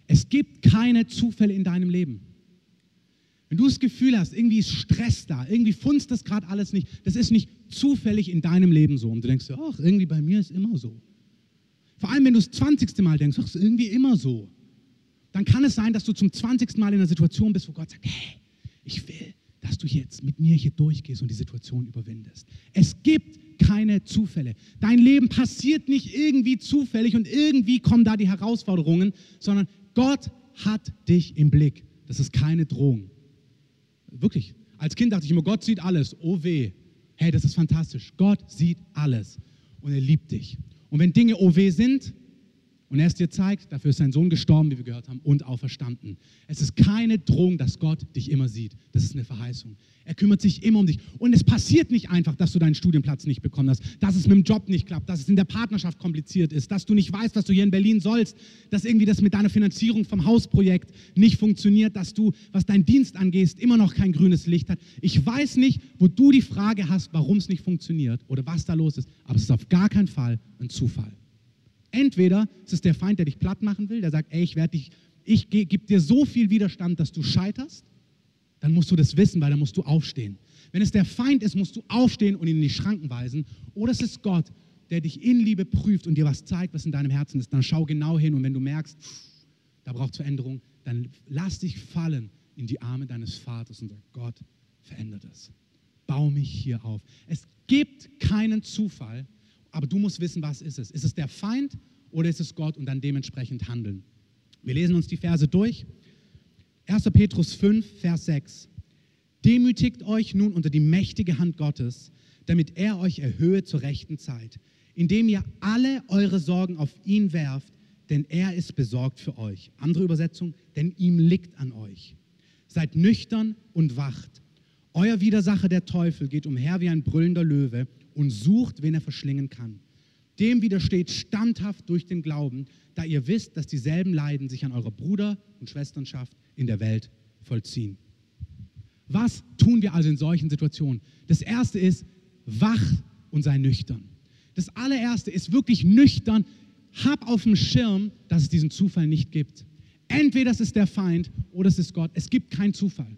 S1: Es gibt keine Zufälle in deinem Leben. Wenn du das Gefühl hast, irgendwie ist Stress da, irgendwie funzt das gerade alles nicht, das ist nicht zufällig in deinem Leben so. Und du denkst, ach, irgendwie bei mir ist immer so. Vor allem, wenn du das 20. Mal denkst, ach, ist irgendwie immer so. Dann kann es sein, dass du zum 20. Mal in einer Situation bist, wo Gott sagt, hey, ich will, dass du jetzt mit mir hier durchgehst und die Situation überwindest. Es gibt keine Zufälle. Dein Leben passiert nicht irgendwie zufällig und irgendwie kommen da die Herausforderungen, sondern Gott hat dich im Blick. Das ist keine Drohung. Wirklich. Als Kind dachte ich immer, Gott sieht alles. Oh weh. Hey, das ist fantastisch. Gott sieht alles und er liebt dich. Und wenn Dinge weh sind, und er es dir zeigt, dafür ist sein Sohn gestorben, wie wir gehört haben, und auferstanden. Es ist keine Drohung, dass Gott dich immer sieht. Das ist eine Verheißung. Er kümmert sich immer um dich. Und es passiert nicht einfach, dass du deinen Studienplatz nicht bekommen hast, dass es mit dem Job nicht klappt, dass es in der Partnerschaft kompliziert ist, dass du nicht weißt, was du hier in Berlin sollst, dass irgendwie das mit deiner Finanzierung vom Hausprojekt nicht funktioniert, dass du, was deinen Dienst angeht, immer noch kein grünes Licht hat. Ich weiß nicht, wo du die Frage hast, warum es nicht funktioniert oder was da los ist, aber es ist auf gar keinen Fall ein Zufall. Entweder ist es der Feind, der dich platt machen will, der sagt, ey, ich werde dich, ich gebe dir so viel Widerstand, dass du scheiterst, dann musst du das wissen, weil dann musst du aufstehen. Wenn es der Feind ist, musst du aufstehen und ihn in die Schranken weisen. Oder es ist Gott, der dich in Liebe prüft und dir was zeigt, was in deinem Herzen ist. Dann schau genau hin und wenn du merkst, da braucht es Veränderung, dann lass dich fallen in die Arme deines Vaters und sag, Gott, verändert es. baue mich hier auf. Es gibt keinen Zufall, aber du musst wissen, was ist es. Ist es der Feind oder ist es Gott und dann dementsprechend handeln? Wir lesen uns die Verse durch. 1. Petrus 5, Vers 6. Demütigt euch nun unter die mächtige Hand Gottes, damit er euch erhöhe zur rechten Zeit, indem ihr alle eure Sorgen auf ihn werft, denn er ist besorgt für euch. Andere Übersetzung, denn ihm liegt an euch. Seid nüchtern und wacht. Euer Widersacher, der Teufel, geht umher wie ein brüllender Löwe und sucht, wen er verschlingen kann. Dem widersteht standhaft durch den Glauben, da ihr wisst, dass dieselben Leiden sich an eurer Bruder- und Schwesternschaft in der Welt vollziehen. Was tun wir also in solchen Situationen? Das erste ist, wach und sei nüchtern. Das allererste ist wirklich nüchtern. Hab auf dem Schirm, dass es diesen Zufall nicht gibt. Entweder es ist der Feind oder es ist Gott. Es gibt keinen Zufall.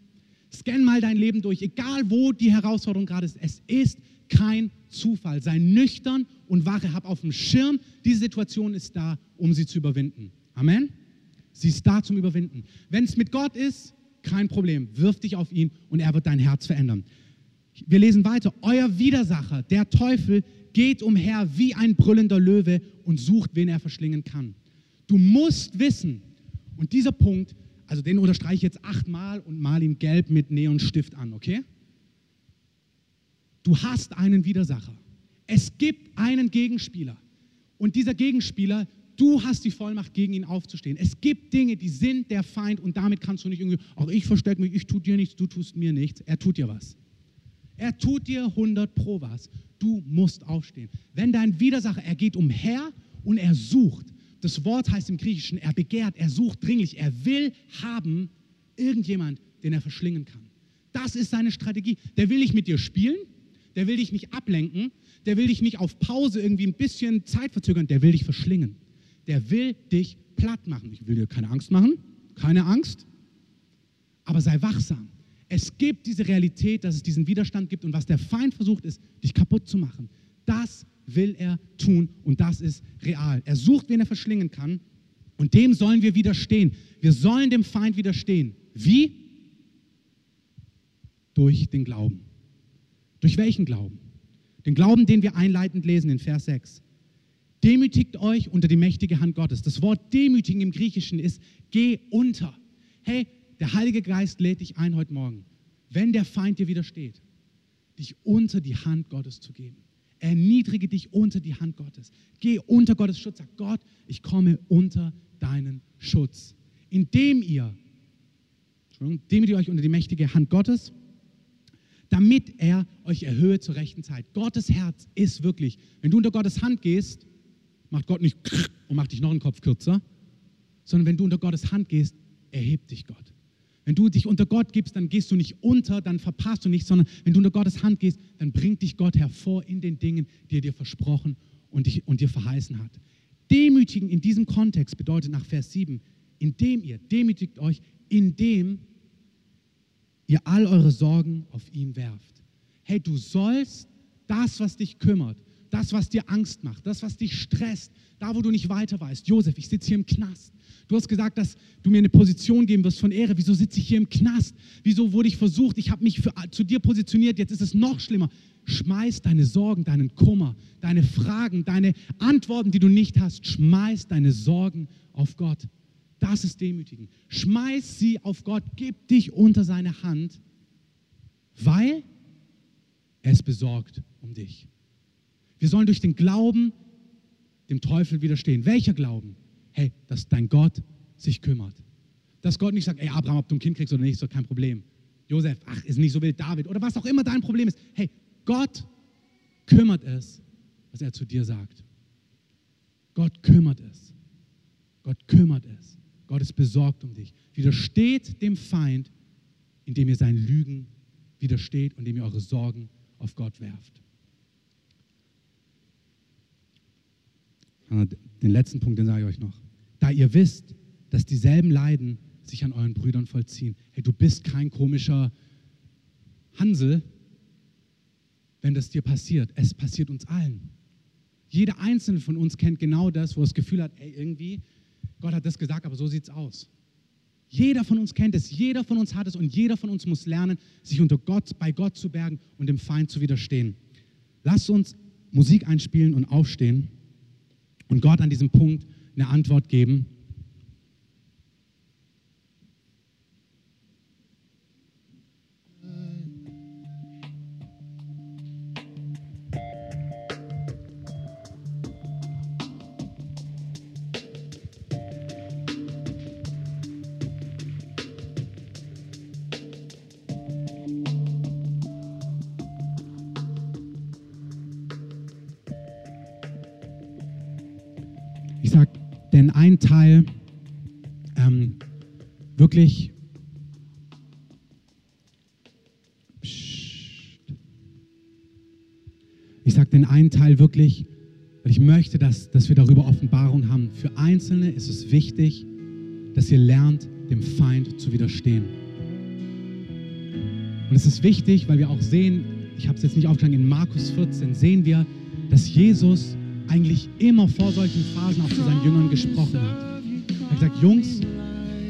S1: Scan mal dein Leben durch, egal wo die Herausforderung gerade ist. Es ist kein Zufall. Sei nüchtern und wache. Hab auf dem Schirm, diese Situation ist da, um sie zu überwinden. Amen. Sie ist da zum Überwinden. Wenn es mit Gott ist, kein Problem. Wirf dich auf ihn und er wird dein Herz verändern. Wir lesen weiter. Euer Widersacher, der Teufel, geht umher wie ein brüllender Löwe und sucht, wen er verschlingen kann. Du musst wissen, und dieser Punkt, also den unterstreiche ich jetzt achtmal und mal ihn gelb mit Neonstift an, okay? Du hast einen Widersacher. Es gibt einen Gegenspieler. Und dieser Gegenspieler, du hast die Vollmacht, gegen ihn aufzustehen. Es gibt Dinge, die sind der Feind und damit kannst du nicht irgendwie, auch ich verstecke mich, ich tue dir nichts, du tust mir nichts. Er tut dir was. Er tut dir 100 pro was. Du musst aufstehen. Wenn dein Widersacher, er geht umher und er sucht. Das Wort heißt im Griechischen, er begehrt, er sucht dringlich, er will haben irgendjemand, den er verschlingen kann. Das ist seine Strategie. Der will nicht mit dir spielen, der will dich nicht ablenken, der will dich nicht auf Pause irgendwie ein bisschen Zeit verzögern, der will dich verschlingen. Der will dich platt machen. Ich will dir keine Angst machen, keine Angst, aber sei wachsam. Es gibt diese Realität, dass es diesen Widerstand gibt und was der Feind versucht ist, dich kaputt zu machen. Das will er tun und das ist real. Er sucht, wen er verschlingen kann und dem sollen wir widerstehen. Wir sollen dem Feind widerstehen. Wie? Durch den Glauben. Durch welchen Glauben? Den Glauben, den wir einleitend lesen in Vers 6. Demütigt euch unter die mächtige Hand Gottes. Das Wort demütigen im Griechischen ist geh unter. Hey, der Heilige Geist lädt dich ein heute Morgen, wenn der Feind dir widersteht, dich unter die Hand Gottes zu geben. Erniedrige dich unter die Hand Gottes. Geh unter Gottes Schutz. Sag Gott, ich komme unter deinen Schutz. Indem ihr, demütigt ihr euch unter die mächtige Hand Gottes, damit er euch erhöhe zur rechten Zeit. Gottes Herz ist wirklich, wenn du unter Gottes Hand gehst, macht Gott nicht und macht dich noch einen Kopf kürzer, sondern wenn du unter Gottes Hand gehst, erhebt dich Gott. Wenn du dich unter Gott gibst, dann gehst du nicht unter, dann verpasst du nichts, sondern wenn du unter Gottes Hand gehst, dann bringt dich Gott hervor in den Dingen, die er dir versprochen und, dich, und dir verheißen hat. Demütigen in diesem Kontext bedeutet nach Vers 7, indem ihr demütigt euch, indem ihr all eure Sorgen auf ihn werft. Hey, du sollst das, was dich kümmert, das, was dir Angst macht, das, was dich stresst, da, wo du nicht weiter weißt. Josef, ich sitze hier im Knast. Du hast gesagt, dass du mir eine Position geben wirst von Ehre. Wieso sitze ich hier im Knast? Wieso wurde ich versucht? Ich habe mich für, zu dir positioniert. Jetzt ist es noch schlimmer. Schmeiß deine Sorgen, deinen Kummer, deine Fragen, deine Antworten, die du nicht hast. Schmeiß deine Sorgen auf Gott. Das ist Demütigen. Schmeiß sie auf Gott. Gib dich unter seine Hand, weil er ist besorgt um dich. Wir sollen durch den Glauben dem Teufel widerstehen. Welcher Glauben? hey, dass dein Gott sich kümmert. Dass Gott nicht sagt, ey Abraham, ob du ein Kind kriegst oder nicht, ist doch kein Problem. Josef, ach, ist nicht so wild, David oder was auch immer dein Problem ist. Hey, Gott kümmert es, was er zu dir sagt. Gott kümmert es. Gott kümmert es. Gott ist besorgt um dich. Widersteht dem Feind, indem ihr seinen Lügen widersteht und indem ihr eure Sorgen auf Gott werft. Den letzten Punkt, den sage ich euch noch da ihr wisst, dass dieselben Leiden sich an euren Brüdern vollziehen. Hey, du bist kein komischer Hansel, wenn das dir passiert. Es passiert uns allen. Jeder einzelne von uns kennt genau das, wo er das Gefühl hat, ey, irgendwie, Gott hat das gesagt, aber so sieht es aus. Jeder von uns kennt es, jeder von uns hat es und jeder von uns muss lernen, sich unter Gott, bei Gott zu bergen und dem Feind zu widerstehen. Lasst uns Musik einspielen und aufstehen und Gott an diesem Punkt eine Antwort geben. Denn ein Teil ähm, wirklich ich sage den einen Teil wirklich, weil ich möchte, dass, dass wir darüber Offenbarung haben. Für Einzelne ist es wichtig, dass ihr lernt, dem Feind zu widerstehen. Und es ist wichtig, weil wir auch sehen, ich habe es jetzt nicht aufgeschlagen, in Markus 14 sehen wir, dass Jesus eigentlich immer vor solchen Phasen auch zu seinen Jüngern gesprochen hat. Er hat gesagt, Jungs,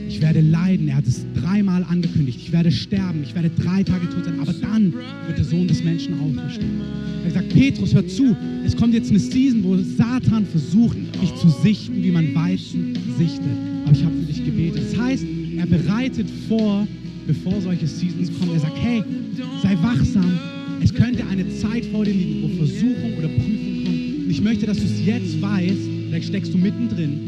S1: ich werde leiden. Er hat es dreimal angekündigt. Ich werde sterben. Ich werde drei Tage tot sein. Aber dann wird der Sohn des Menschen auferstehen. Er hat gesagt, Petrus, hör zu. Es kommt jetzt eine Season, wo Satan versucht, mich zu sichten, wie man Weizen sichtet. Aber ich habe für dich gebetet. Das heißt, er bereitet vor, bevor solche Seasons kommen. Er sagt, hey, sei wachsam. Es könnte eine Zeit vor dir liegen, wo Versuchung oder Prüfung kommt. Ich möchte, dass du es jetzt weißt. Vielleicht steckst du mittendrin.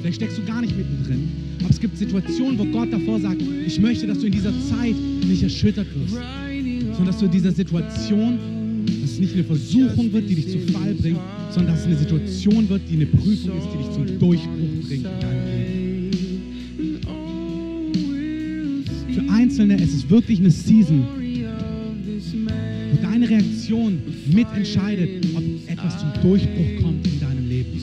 S1: Vielleicht steckst du gar nicht mittendrin. Aber es gibt Situationen, wo Gott davor sagt, ich möchte, dass du in dieser Zeit nicht erschüttert wirst, sondern dass du in dieser Situation, dass es nicht eine Versuchung wird, die dich zu Fall bringt, sondern dass es eine Situation wird, die eine Prüfung ist, die dich zum Durchbruch bringt in. Für Einzelne ist es wirklich eine Season, wo deine Reaktion mitentscheidet, ob etwas zum Durchbruch kommt in deinem Leben.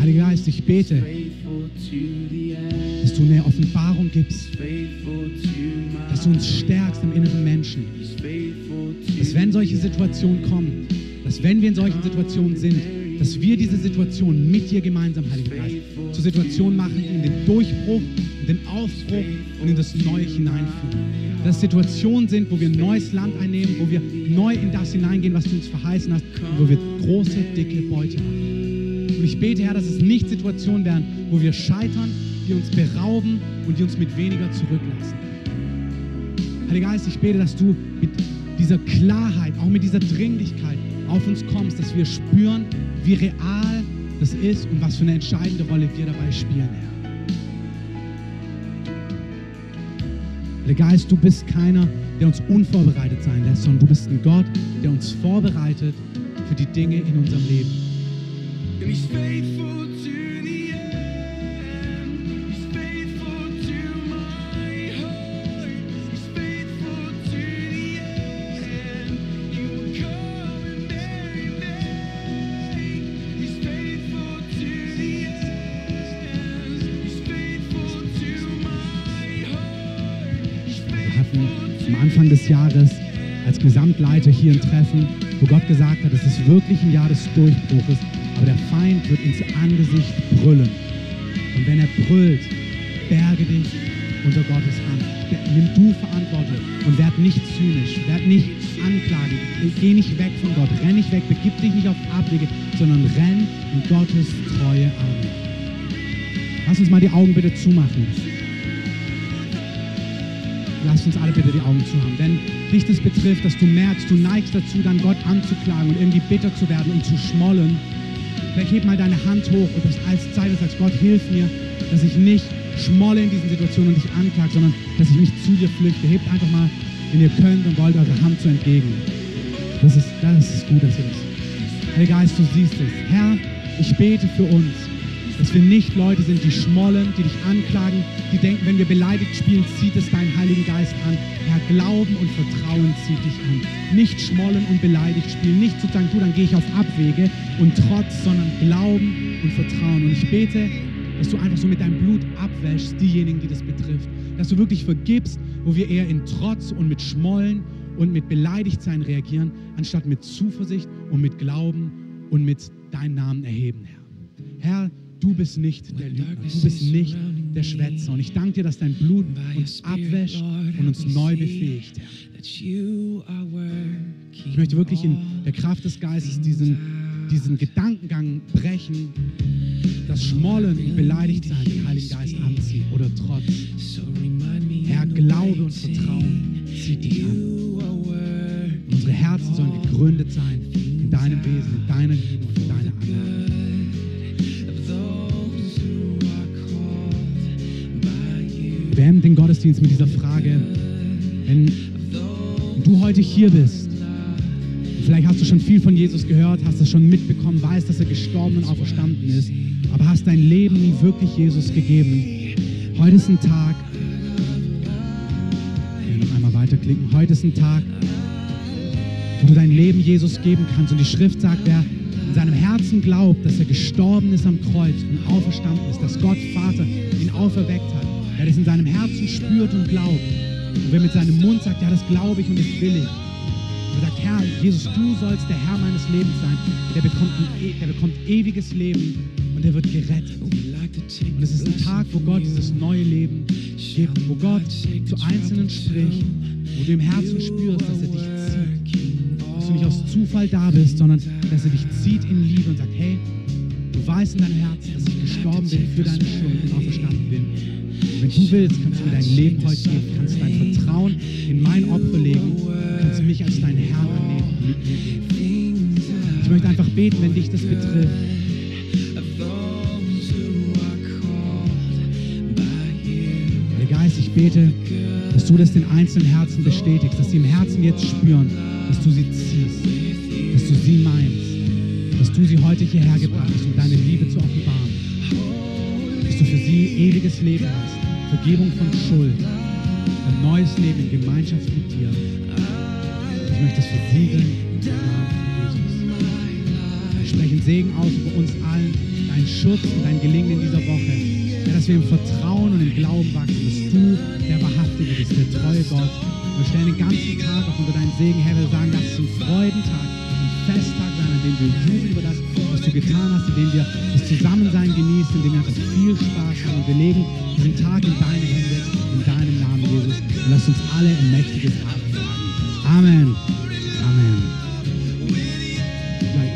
S1: Heiliger Geist, ich bete, dass du eine Offenbarung gibst, dass du uns stärkst im inneren Menschen, dass wenn solche Situationen kommen, dass wenn wir in solchen Situationen sind, dass wir diese Situation mit dir gemeinsam, Heiliger Geist, zur Situation machen, in den Durchbruch, in den Aufbruch und in das Neue hineinführen. Dass Situationen sind, wo wir neues Land einnehmen, wo wir neu in das hineingehen, was du uns verheißen hast, und wo wir große, dicke Beute machen. Und ich bete, Herr, dass es nicht Situationen werden, wo wir scheitern, die uns berauben und die uns mit weniger zurücklassen. Heiliger Geist, ich bete, dass du mit dieser Klarheit, auch mit dieser Dringlichkeit auf uns kommst, dass wir spüren, wie real das ist und was für eine entscheidende Rolle wir dabei spielen, Herr. Heiliger Geist, du bist keiner, der uns unvorbereitet sein lässt, sondern du bist ein Gott, der uns vorbereitet für die Dinge in unserem Leben. Gesamtleiter hier ein Treffen, wo Gott gesagt hat, es ist wirklich ein Jahr des Durchbruches, aber der Feind wird ins Angesicht brüllen. Und wenn er brüllt, berge dich unter Gottes Hand. Nimm du Verantwortung und werd nicht zynisch, werd nicht anklagen, geh nicht weg von Gott, renn nicht weg, begib dich nicht auf Abwege, sondern renn in Gottes treue Arme. Lass uns mal die Augen bitte zumachen. Lass uns alle bitte die Augen zu haben. Wenn dich das betrifft, dass du merkst, du neigst dazu, dann Gott anzuklagen und irgendwie bitter zu werden und zu schmollen, vielleicht heb mal deine Hand hoch und das als Zeit und sagst, Gott, hilf mir, dass ich nicht schmolle in diesen Situationen und dich anklage, sondern dass ich mich zu dir flüchte. Hebt einfach mal, wenn ihr könnt und wollt, eure Hand so entgegen. Das ist, das ist gut, dass ihr das. Heiliger Geist, du siehst es. Herr, ich bete für uns, dass wir nicht Leute sind, die schmollen, die dich anklagen, die denken, wenn wir beleidigt spielen, zieht es deinen Heiligen Geist an. Herr, Glauben und Vertrauen zieht dich an. Nicht schmollen und beleidigt spielen, nicht zu sagen, du, dann gehe ich auf Abwege und Trotz, sondern Glauben und Vertrauen. Und ich bete, dass du einfach so mit deinem Blut abwäschst, diejenigen, die das betrifft. Dass du wirklich vergibst, wo wir eher in Trotz und mit Schmollen und mit Beleidigtsein reagieren, anstatt mit Zuversicht und mit Glauben und mit deinem Namen erheben, Herr. Herr, du bist nicht der Lügner, du bist nicht der Schwätzer. Und ich danke dir, dass dein Blut uns abwäscht und uns neu befähigt. Ich möchte wirklich in der Kraft des Geistes diesen, diesen Gedankengang brechen, dass Schmollen und Beleidigtsein den Heiligen Geist anzieht oder Trotz. Herr, Glaube und Vertrauen zieht dich an. Unsere Herzen sollen gegründet sein in deinem Wesen, in deiner Liebe und in deiner Annahme. Beenden den Gottesdienst mit dieser Frage. Wenn du heute hier bist, vielleicht hast du schon viel von Jesus gehört, hast es schon mitbekommen, weißt, dass er gestorben und auferstanden ist, aber hast dein Leben nie wirklich Jesus gegeben. Heute ist ein Tag, ja, noch einmal weiterklicken, heute ist ein Tag, wo du dein Leben Jesus geben kannst. Und die Schrift sagt, wer in seinem Herzen glaubt, dass er gestorben ist am Kreuz und auferstanden ist, dass Gott Vater ihn auferweckt hat, wer das in seinem Herzen spürt und glaubt, und wer mit seinem Mund sagt, ja, das glaube ich und das will ich, und sagt, Herr, Jesus, du sollst der Herr meines Lebens sein, der bekommt, ein, e- der bekommt ewiges Leben und der wird gerettet. Und es ist ein Tag, wo Gott dieses neue Leben gibt, wo Gott zu Einzelnen spricht, wo du im Herzen spürst, dass er dich zieht. Dass du nicht aus Zufall da bist, sondern dass er dich zieht in Liebe und sagt, hey, du weißt in deinem Herzen, dass ich gestorben bin für deine Schuld und auferstanden bin. Wenn du willst, kannst du mir dein Leben heute geben, kannst dein Vertrauen in mein Opfer legen, kannst mich als deinen Herrn annehmen. Ich möchte einfach beten, wenn dich das betrifft. Heiliger Geist, ich bete, dass du das den einzelnen Herzen bestätigst, dass sie im Herzen jetzt spüren, dass du sie ziehst, dass du sie meinst, dass du sie heute hierher gebracht hast, um deine Liebe zu offenbaren, dass du für sie ewiges Leben hast, Vergebung von Schuld, ein neues Leben in Gemeinschaft mit dir. Ich möchte es versiegeln im Namen von Jesus. Wir sprechen Segen aus über uns allen, deinen Schutz und dein Gelingen in dieser Woche. Ja, dass wir im Vertrauen und im Glauben wachsen, dass du der Wahrhaftige bist, der treue Gott. Wir stellen den ganzen Tag auch unter deinen Segen, Herr. Wir sagen, lass es ein Freudentag, ein Festtag sein, an dem wir jubeln über das, was du getan hast, in dem wir Zusammensein genießen, in dem wir einfach viel Spaß haben. Wir legen diesen Tag in deine Hände, in deinem Namen, Jesus. Und lass uns alle ein mächtiges Amen sagen. Amen. Amen.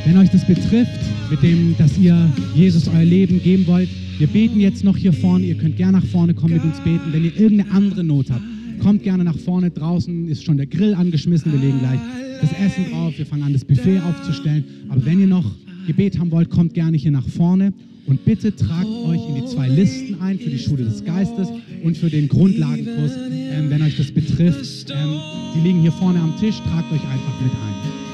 S1: Wenn euch das betrifft, mit dem, dass ihr Jesus euer Leben geben wollt, wir beten jetzt noch hier vorne. Ihr könnt gerne nach vorne kommen mit uns beten. Wenn ihr irgendeine andere Not habt, kommt gerne nach vorne. Draußen ist schon der Grill angeschmissen. Wir legen gleich das Essen drauf. Wir fangen an, das Buffet aufzustellen. Aber wenn ihr noch Gebet haben wollt, kommt gerne hier nach vorne. Und bitte tragt euch in die zwei Listen ein für die Schule des Geistes und für den Grundlagenkurs, ähm, wenn euch das betrifft. Ähm, die liegen hier vorne am Tisch. Tragt euch einfach mit ein.